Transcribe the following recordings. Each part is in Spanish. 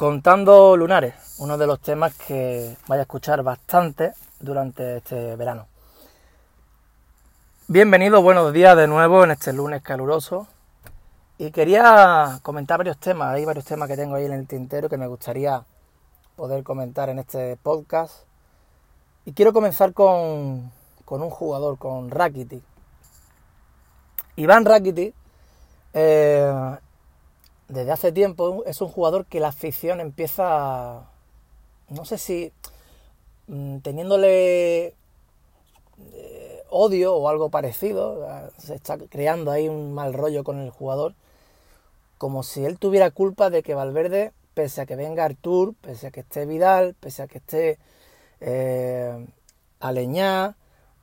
Contando lunares, uno de los temas que vaya a escuchar bastante durante este verano. Bienvenidos, buenos días de nuevo en este lunes caluroso. Y quería comentar varios temas, hay varios temas que tengo ahí en el tintero que me gustaría poder comentar en este podcast. Y quiero comenzar con, con un jugador, con Rakitic. Iván Rakitic eh, desde hace tiempo es un jugador que la afición empieza, no sé si mm, teniéndole eh, odio o algo parecido, se está creando ahí un mal rollo con el jugador, como si él tuviera culpa de que Valverde, pese a que venga Artur, pese a que esté Vidal, pese a que esté eh, Aleñá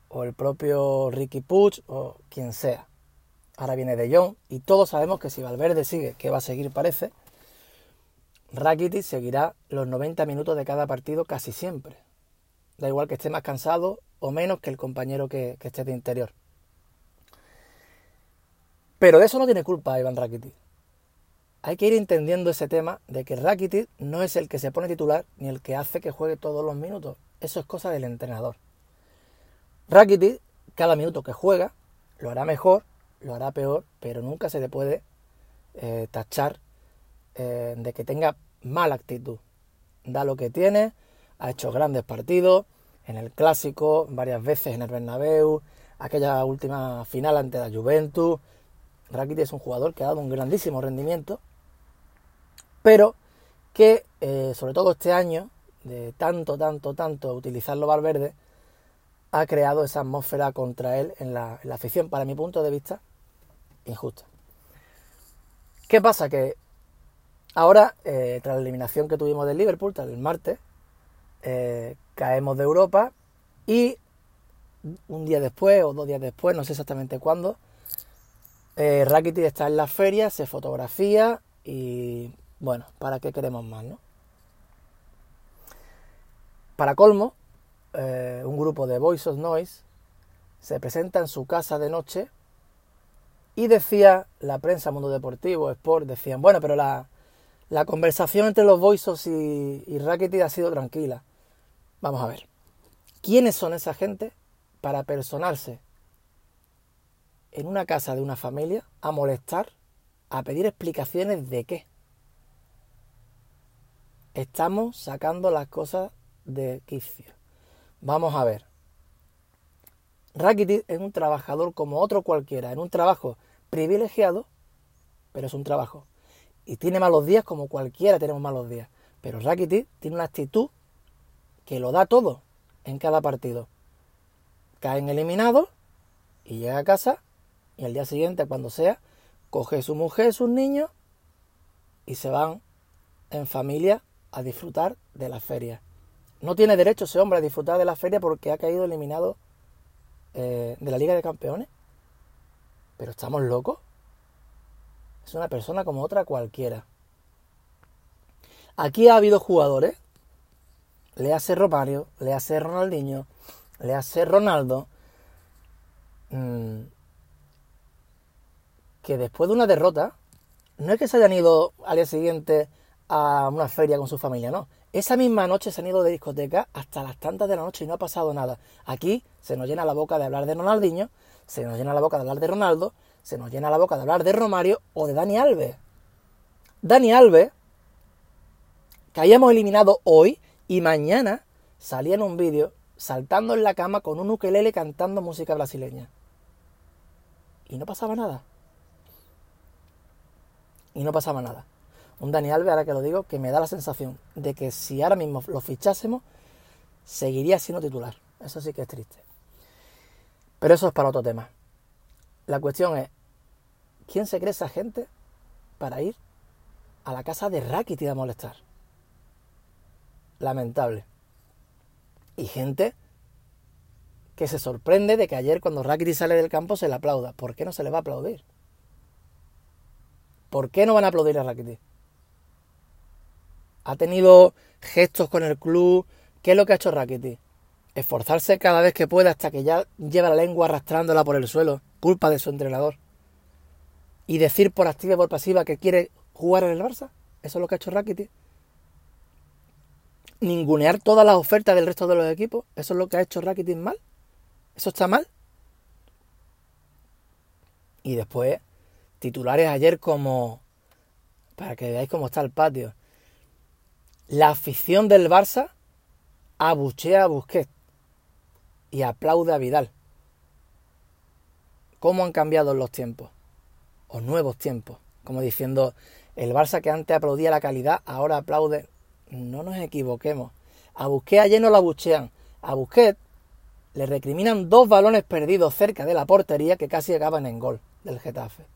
o el propio Ricky Puig o quien sea ahora viene De Jong, y todos sabemos que si Valverde sigue, que va a seguir parece, Rakitic seguirá los 90 minutos de cada partido casi siempre. Da igual que esté más cansado o menos que el compañero que, esté de interior. Pero de eso no tiene culpa Iván Rakitic. Hay que ir entendiendo ese tema de que Rakitic no es el que se pone titular ni el que hace que juegue todos los minutos. Eso es cosa del entrenador. Rakitic, cada minuto que juega, lo hará mejor lo hará peor, pero nunca se le puede eh, tachar eh, de que tenga mala actitud. Da lo que tiene, ha hecho grandes partidos, en el clásico, varias veces en el Bernabéu, aquella última final ante la Juventus. Rakitic es un jugador que ha dado un grandísimo rendimiento, pero que, eh, sobre todo este año, de tanto, tanto, tanto utilizarlo Valverde, ha creado esa atmósfera contra él en la, en la afición, para mi punto de vista, injusta. ¿Qué pasa? Que ahora, eh, tras la eliminación que tuvimos del Liverpool, tras el martes, eh, caemos de Europa y un día después o dos días después, no sé exactamente cuándo, eh, está en la feria, se fotografía y bueno, ¿para qué queremos más, no? Para colmo, eh, un grupo de Voice of Noise se presenta en su casa de noche y decía la prensa, Mundo Deportivo, Sport, decían, bueno, pero la, conversación entre los Boisos y, y Rakitic ha sido tranquila. Vamos a ver. ¿Quiénes son esa gente para personarse en una casa de una familia a molestar, a pedir explicaciones de qué? Estamos sacando las cosas de quicio. Vamos a ver. Rakitic es un trabajador como otro cualquiera, en un trabajo privilegiado, pero es un trabajo. Y tiene malos días como cualquiera tenemos malos días. Pero Rakitic tiene una actitud que lo da todo en cada partido. Caen eliminados y llega a casa y al día siguiente, cuando sea, coge su mujer, sus niños y se van en familia a disfrutar de la feria. No tiene derecho ese hombre a disfrutar de la feria porque ha caído eliminado eh, de la Liga de Campeones. Pero estamos locos. Es una persona como otra cualquiera. Aquí ha habido jugadores, le hace Romario, le hace Ronaldinho, le hace Ronaldo, mm, que después de una derrota, no es que se hayan ido al día siguiente a una feria con su familia, no. Esa misma noche se han ido de discoteca hasta las tantas de la noche y no ha pasado nada. Aquí se nos llena la boca de hablar de Ronaldinho, se nos llena la boca de hablar de Ronaldo, se nos llena la boca de hablar de Romario o de Dani Alves. Dani Alves, que hayamos eliminado hoy y mañana salía en un vídeo saltando en la cama con un ukelele cantando música brasileña. Y no pasaba nada. Y no pasaba nada. Un Dani Alves, ahora que lo digo, que me da la sensación de que si ahora mismo lo fichásemos, seguiría siendo titular. Eso sí que es triste. Pero eso es para otro tema. La cuestión es, ¿quién se cree esa gente para ir a la casa de Rakitic a molestar? Lamentable. Y gente que se sorprende de que ayer cuando Rakitic sale del campo se le aplauda. ¿Por qué no se le va a aplaudir? ¿Por qué no van a aplaudir a Rakitic? Ha tenido gestos con el club. ¿Qué es lo que ha hecho Rakitic? esforzarse cada vez que pueda hasta que ya lleva la lengua arrastrándola por el suelo, culpa de su entrenador. Y decir por activa y por pasiva que quiere jugar en el Barça. Eso es lo que ha hecho Rakitic. ningunear todas las ofertas del resto de los equipos. ¿Eso es lo que ha hecho Rakitic mal? ¿Eso está mal? Y después, titulares ayer como, para que veáis cómo está el patio, la afición del Barça abuchea a Busquets y aplaude a Vidal. ¿Cómo han cambiado los tiempos? O nuevos tiempos. Como diciendo, el Barça que antes aplaudía la calidad, ahora aplaude. No nos equivoquemos. A Busquets ayer no la abuchean. A Busquets le recriminan dos balones perdidos cerca de la portería que casi acaban en gol del Getafe.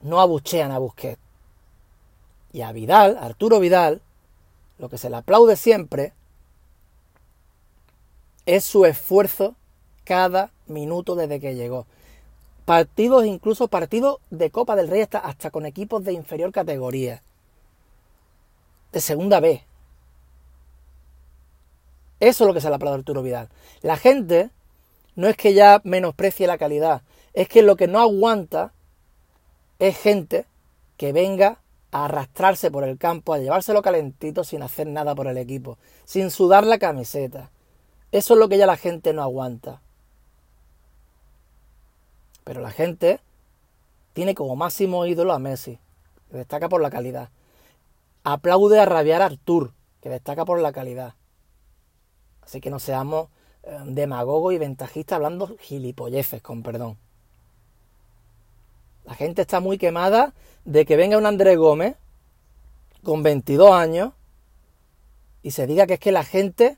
No abuchean a Busquets. Y a Vidal, Arturo Vidal, lo que se le aplaude siempre es su esfuerzo cada minuto desde que llegó. Partidos, incluso partidos de Copa del Rey hasta, hasta con equipos de inferior categoría. De segunda B. Eso es lo que se le aplaude a Arturo Vidal. La gente no es que ya menosprecie la calidad, es que lo que no aguanta es gente que venga a arrastrarse por el campo, a llevárselo calentito sin hacer nada por el equipo, sin sudar la camiseta. Eso es lo que ya la gente no aguanta. Pero la gente tiene como máximo ídolo a Messi, que destaca por la calidad. Aplaude a rabiar a Artur, que destaca por la calidad. Así que no seamos eh, demagogos y ventajistas hablando gilipolleces, con perdón. La gente está muy quemada de que venga un Andrés Gómez con 22 años y se diga que es que la gente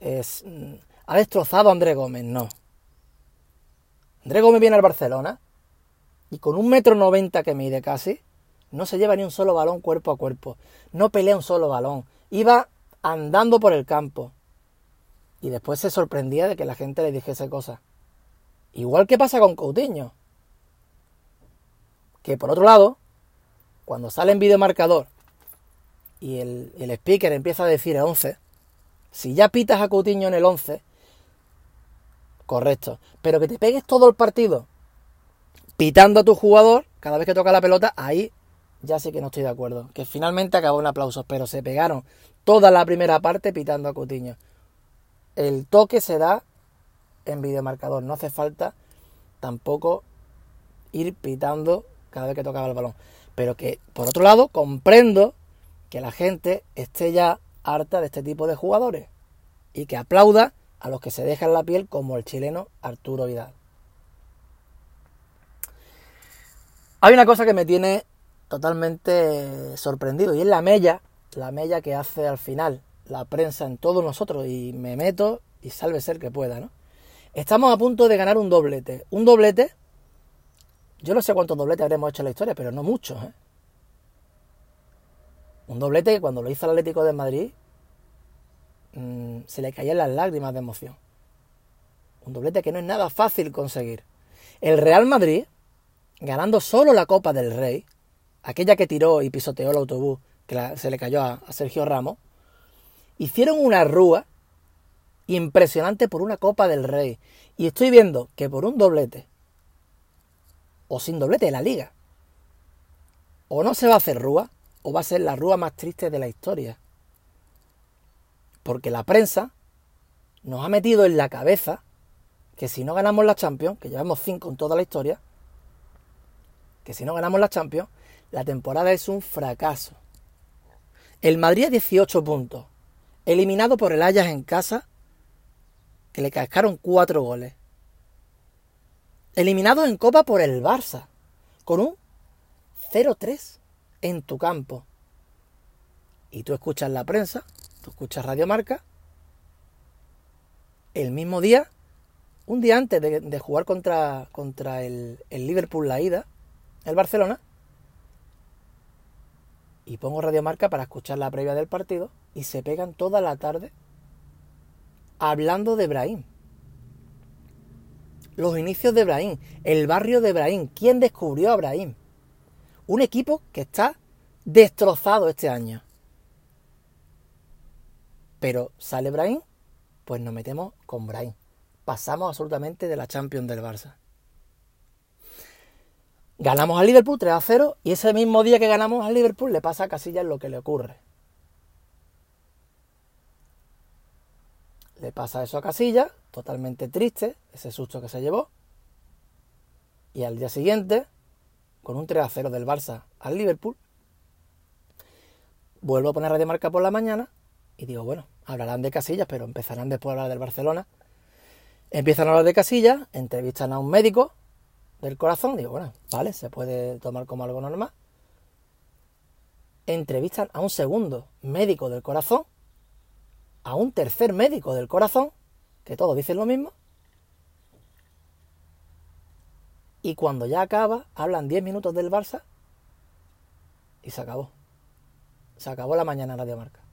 es, mm, ha destrozado a Andrés Gómez. No. Andrés Gómez viene al Barcelona y con un metro noventa que mide casi, no se lleva ni un solo balón cuerpo a cuerpo. No pelea un solo balón. Iba andando por el campo. Y después se sorprendía de que la gente le dijese cosas. Igual que pasa con Coutinho. Que por otro lado, cuando sale en videomarcador y el, el speaker empieza a decir el 11, si ya pitas a Coutinho en el 11, correcto. Pero que te pegues todo el partido pitando a tu jugador cada vez que toca la pelota, ahí ya sé que no estoy de acuerdo. Que finalmente acabó en aplausos, pero se pegaron toda la primera parte pitando a Coutinho. El toque se da en videomarcador, no hace falta tampoco ir pitando cada vez que tocaba el balón. Pero que, por otro lado, comprendo que la gente esté ya harta de este tipo de jugadores y que aplauda a los que se dejan la piel como el chileno Arturo Vidal. Hay una cosa que me tiene totalmente sorprendido y es la mella, la mella que hace al final la prensa en todos nosotros y me meto y salve ser que pueda, ¿no? Estamos a punto de ganar un doblete, un doblete yo no sé cuántos dobletes habremos hecho en la historia, pero no muchos. ¿eh? Un doblete que cuando lo hizo el Atlético de Madrid mm, se le caían las lágrimas de emoción. Un doblete que no es nada fácil conseguir. El Real Madrid, ganando solo la Copa del Rey, aquella que tiró y pisoteó el autobús, que se le cayó a, a Sergio Ramos, hicieron una rúa impresionante por una Copa del Rey. Y estoy viendo que por un doblete o sin doblete de la liga. O no se va a hacer rúa, o va a ser la rúa más triste de la historia. Porque la prensa nos ha metido en la cabeza que si no ganamos la Champions, que llevamos cinco en toda la historia, que si no ganamos la Champions, la temporada es un fracaso. El Madrid a 18 puntos, eliminado por el Ajax en casa, que le cascaron cuatro goles. Eliminado en Copa por el Barça, con un 0-3 en tu campo. Y tú escuchas la prensa, tú escuchas Radio Marca, el mismo día, un día antes de, jugar contra, contra el, el Liverpool la ida, el Barcelona, y pongo Radio Marca para escuchar la previa del partido y se pegan toda la tarde hablando de Brahim los inicios de Brahim, el barrio de Brahim, quién descubrió a Brahim. Un equipo que está destrozado este año. Pero sale Brahim, pues nos metemos con Brahim. Pasamos absolutamente de la Champions del Barça. Ganamos al Liverpool 3 a 0 y ese mismo día que ganamos al Liverpool le pasa a Casillas lo que le ocurre. Le pasa eso a Casilla, totalmente triste, ese susto que se llevó. Y al día siguiente, con un 3 a 0 del Barça al Liverpool, vuelvo a poner Radio Marca por la mañana y digo, bueno, hablarán de Casillas, pero empezarán después a hablar del Barcelona. Empiezan a hablar de Casillas, entrevistan a un médico del corazón, digo, bueno, vale, se puede tomar como algo normal. Entrevistan a un segundo médico del corazón, a un tercer médico del corazón, que todos dicen lo mismo. Y cuando ya acaba, hablan 10 minutos del Barça y se acabó. Se acabó la mañana Radio Marca.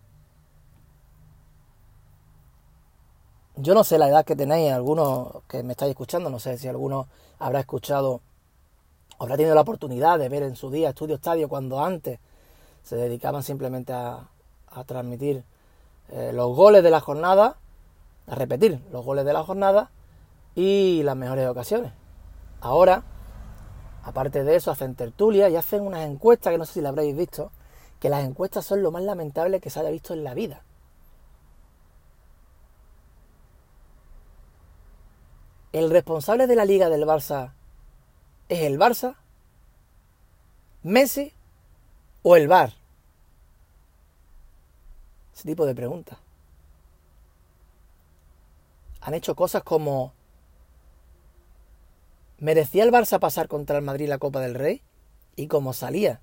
Yo no sé la edad que tenéis, algunos que me estáis escuchando, no sé si alguno habrá escuchado, habrá tenido la oportunidad de ver en su día Estudio Estadio cuando antes se dedicaban simplemente a, transmitir eh, los goles de la jornada, a repetir los goles de la jornada y las mejores ocasiones. Ahora, aparte de eso, hacen tertulia y hacen unas encuestas que no sé si la habréis visto, que las encuestas son lo más lamentable que se haya visto en la vida. ¿El responsable de la liga del Barça es el Barça? ¿Messi o el Bar? Ese tipo de preguntas. Han hecho cosas como ¿Merecía el Barça pasar contra el Madrid la Copa del Rey? Y como salía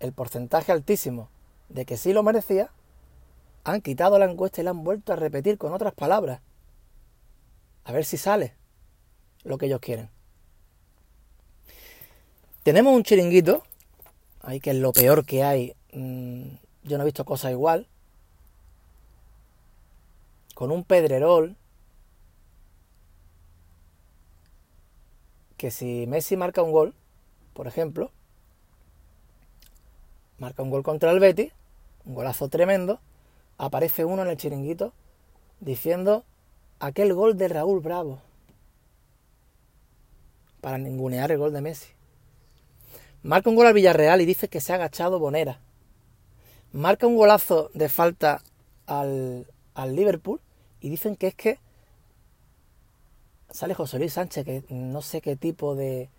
el porcentaje altísimo de que sí lo merecía, han quitado la encuesta y la han vuelto a repetir con otras palabras. A ver si sale lo que ellos quieren. Tenemos un chiringuito, ahí que es lo peor que hay. Mm, yo no he visto cosa igual. Con un pedrerol. Que si Messi marca un gol, por ejemplo, marca un gol contra el Betis, un golazo tremendo, aparece uno en el chiringuito diciendo aquel gol de Raúl Bravo para ningunear el gol de Messi. Marca un gol al Villarreal y dice que se ha agachado Bonera. Marca un golazo de falta al, al Liverpool y dicen que es que sale José Luis Sánchez, que no sé qué tipo de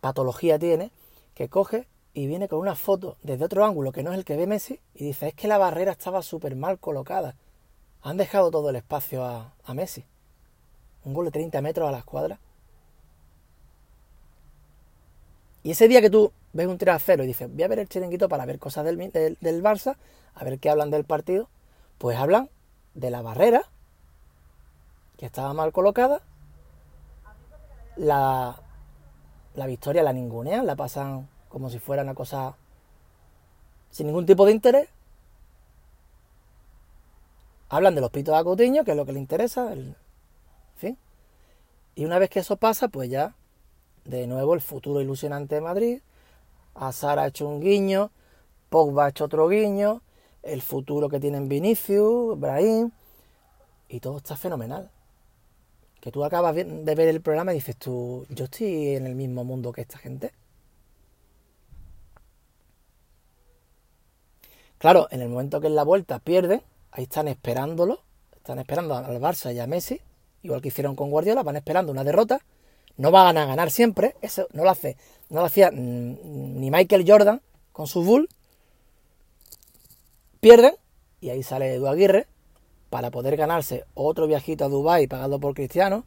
patología tiene, que coge y viene con una foto desde otro ángulo que no es el que ve Messi y dice es que la barrera estaba súper mal colocada. Han dejado todo el espacio a, Messi. Un gol de 30 metros a la escuadra. Y ese día que tú ves un 3 a 0 y dices, voy a ver el chiringuito para ver cosas del, del, Barça, a ver qué hablan del partido, pues hablan de la barrera, que estaba mal colocada, la, la victoria la ningunean, la pasan como si fuera una cosa sin ningún tipo de interés, hablan de los pitos a Coutinho, que es lo que le interesa, el, fin. Y una vez que eso pasa, pues ya, de nuevo, el futuro ilusionante de Madrid. Azar ha hecho un guiño, Pogba ha hecho otro guiño, el futuro que tienen Vinicius, Brahim, y todo está fenomenal. Que tú acabas de ver el programa y dices tú, yo estoy en el mismo mundo que esta gente. Claro, en el momento que en la vuelta pierden, ahí están esperándolo, están esperando al Barça y a Messi, igual que hicieron con Guardiola, van esperando una derrota, no van a ganar siempre, eso no lo hace, no lo hacía ni Michael Jordan con su Bull, pierden y ahí sale Edu Aguirre para poder ganarse otro viajito a Dubai pagado por Cristiano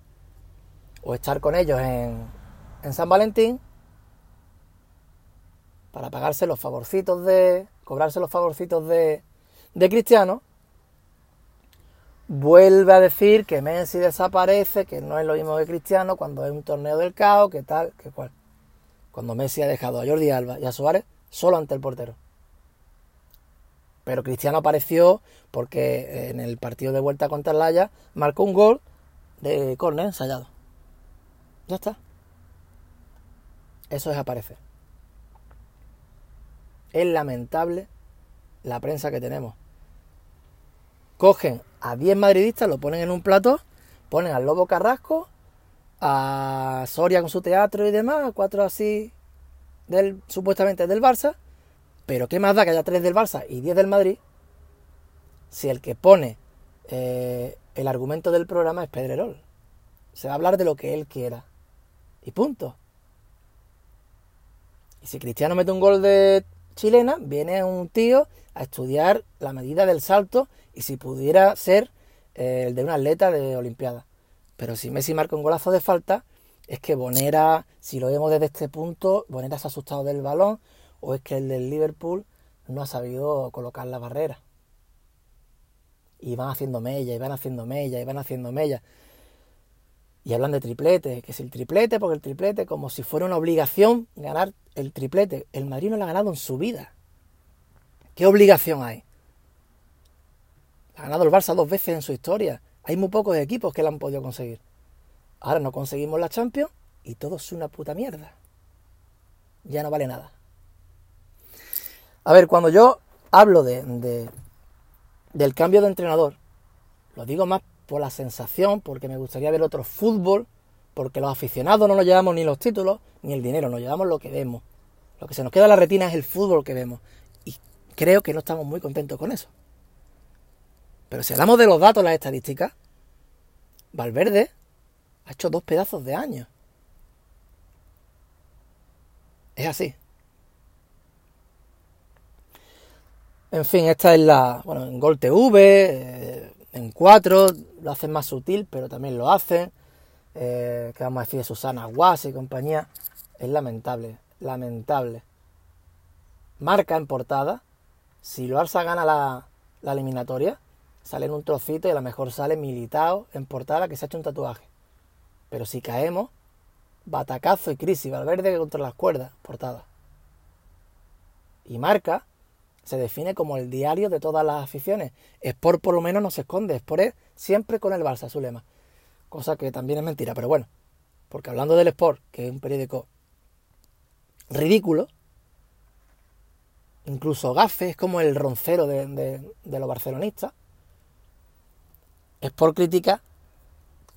o estar con ellos en, en San Valentín para pagarse los favorcitos de cobrarse los favorcitos de, de Cristiano vuelve a decir que Messi desaparece, que no es lo mismo que Cristiano cuando es un torneo del caos, que tal, que cual. Cuando Messi ha dejado a Jordi Alba y a Suárez solo ante el portero. Pero Cristiano apareció porque en el partido de vuelta contra el Laya marcó un gol de córner ensayado. Ya está. Eso es aparecer. Es lamentable la prensa que tenemos cogen a 10 madridistas, lo ponen en un plato, ponen al Lobo Carrasco, a Soria con su teatro y demás, a cuatro así del supuestamente del Barça, pero qué más da que haya tres del Barça y 10 del Madrid, si el que pone eh, el argumento del programa es Pedrerol. Se va a hablar de lo que él quiera. Y punto. Y si Cristiano mete un gol de chilena, viene un tío a estudiar la medida del salto y si pudiera ser eh, el de un atleta de Olimpiada. Pero si Messi marca un golazo de falta, es que Bonera, si lo vemos desde este punto, Bonera se ha asustado del balón o es que el del Liverpool no ha sabido colocar la barrera. Y van haciendo mella, y van haciendo mella, y van haciendo mella. Y hablan de triplete, que es el triplete, porque el triplete, como si fuera una obligación ganar el triplete. El Madrid no lo ha ganado en su vida. ¿Qué obligación hay? Ha ganado el Barça dos veces en su historia. Hay muy pocos equipos que la han podido conseguir. Ahora no conseguimos la Champions y todo es una puta mierda. Ya no vale nada. A ver, cuando yo hablo de, del cambio de entrenador, lo digo más por la sensación, porque me gustaría ver otro fútbol, porque los aficionados no nos llevamos ni los títulos ni el dinero, nos llevamos lo que vemos. Lo que se nos queda en la retina es el fútbol que vemos. Y creo que no estamos muy contentos con eso. Pero si hablamos de los datos, las estadísticas, Valverde ha hecho dos pedazos de año. Es así. En fin, esta es la. Bueno, en Gol TV, eh, en 4, lo hacen más sutil, pero también lo hacen. Eh, ¿Qué vamos a decir de Susana Guas y compañía? Es lamentable, lamentable. Marca en portada. Si lo Barça gana la, la eliminatoria, sale en un trocito y a lo mejor sale militado en portada que se ha hecho un tatuaje. Pero si caemos, batacazo y crisis, Valverde contra las cuerdas, portada. Y marca se define como el diario de todas las aficiones. Sport por lo menos no se esconde, Sport es siempre con el Barça, su lema. Cosa que también es mentira, pero bueno. Porque hablando del Sport, que es un periódico ridículo, incluso Gafe es como el roncero de, de los barcelonistas, Sport critica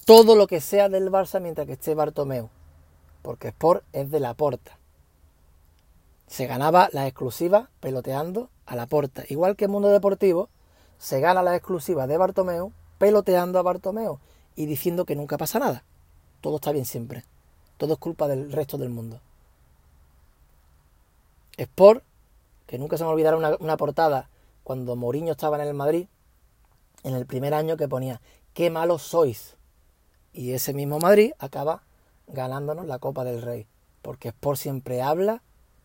todo lo que sea del Barça mientras que esté Bartomeu, porque Sport es de la porta. Se ganaba la exclusiva peloteando a la porta. Igual que el mundo deportivo, se gana la exclusiva de Bartomeu peloteando a Bartomeu y diciendo que nunca pasa nada. Todo está bien siempre. Todo es culpa del resto del mundo. Sport, que nunca se me olvidará una, una portada cuando Mourinho estaba en el Madrid, en el primer año que ponía, qué malos sois. Y ese mismo Madrid acaba ganándonos la Copa del Rey. Porque Sport siempre habla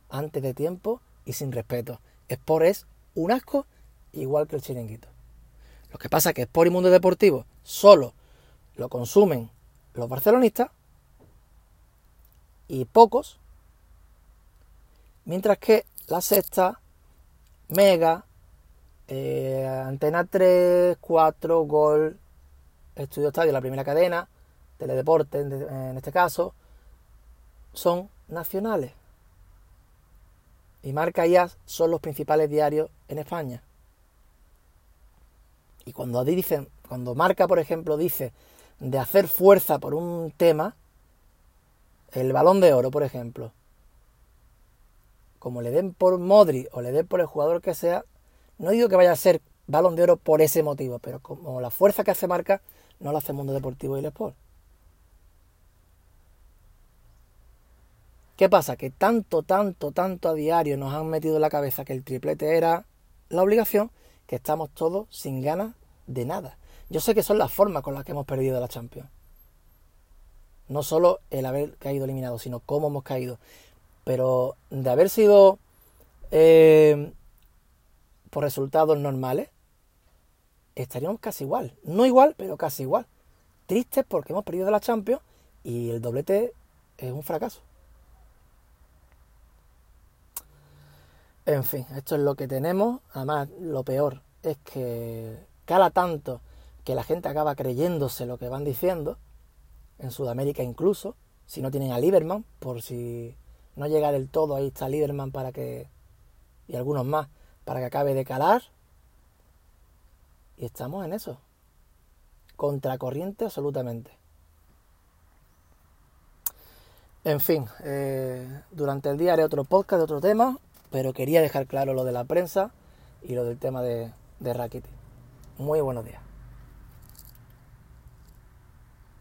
antes de tiempo y sin respeto. Sport es un asco igual que el chiringuito. Lo que pasa es que Sport y Mundo Deportivo solo lo consumen los barcelonistas y pocos, mientras que la sexta, Mega, eh, Antena 3, 4, Gol, Estudio Estadio, la primera cadena, Teledeporte en este caso, son nacionales. Y Marca y As son los principales diarios en España. Y cuando dicen, cuando Marca, por ejemplo, dice de hacer fuerza por un tema, el balón de oro, por ejemplo, como le den por Modri o le den por el jugador que sea, no digo que vaya a ser balón de oro por ese motivo, pero como la fuerza que hace marca, no la hace mundo deportivo y el sport. ¿Qué pasa? Que tanto, tanto, tanto a diario nos han metido en la cabeza que el triplete era la obligación, que estamos todos sin ganas de nada. Yo sé que son las formas con las que hemos perdido la Champions. No solo el haber caído eliminado, sino cómo hemos caído. Pero de haber sido eh, por resultados normales, estaríamos casi igual. No igual, pero casi igual. Tristes porque hemos perdido la Champions y el doblete es un fracaso. En fin, esto es lo que tenemos. Además, lo peor es que cala tanto que la gente acaba creyéndose lo que van diciendo, en Sudamérica incluso, si no tienen a Lieberman, por si no llega del todo, ahí está Lieberman para que, y algunos más, para que acabe de calar. Y estamos en eso. Contracorriente absolutamente. En fin, eh, durante el día haré otro podcast de otro tema, pero quería dejar claro lo de la prensa y lo del tema de, de Muy buenos días.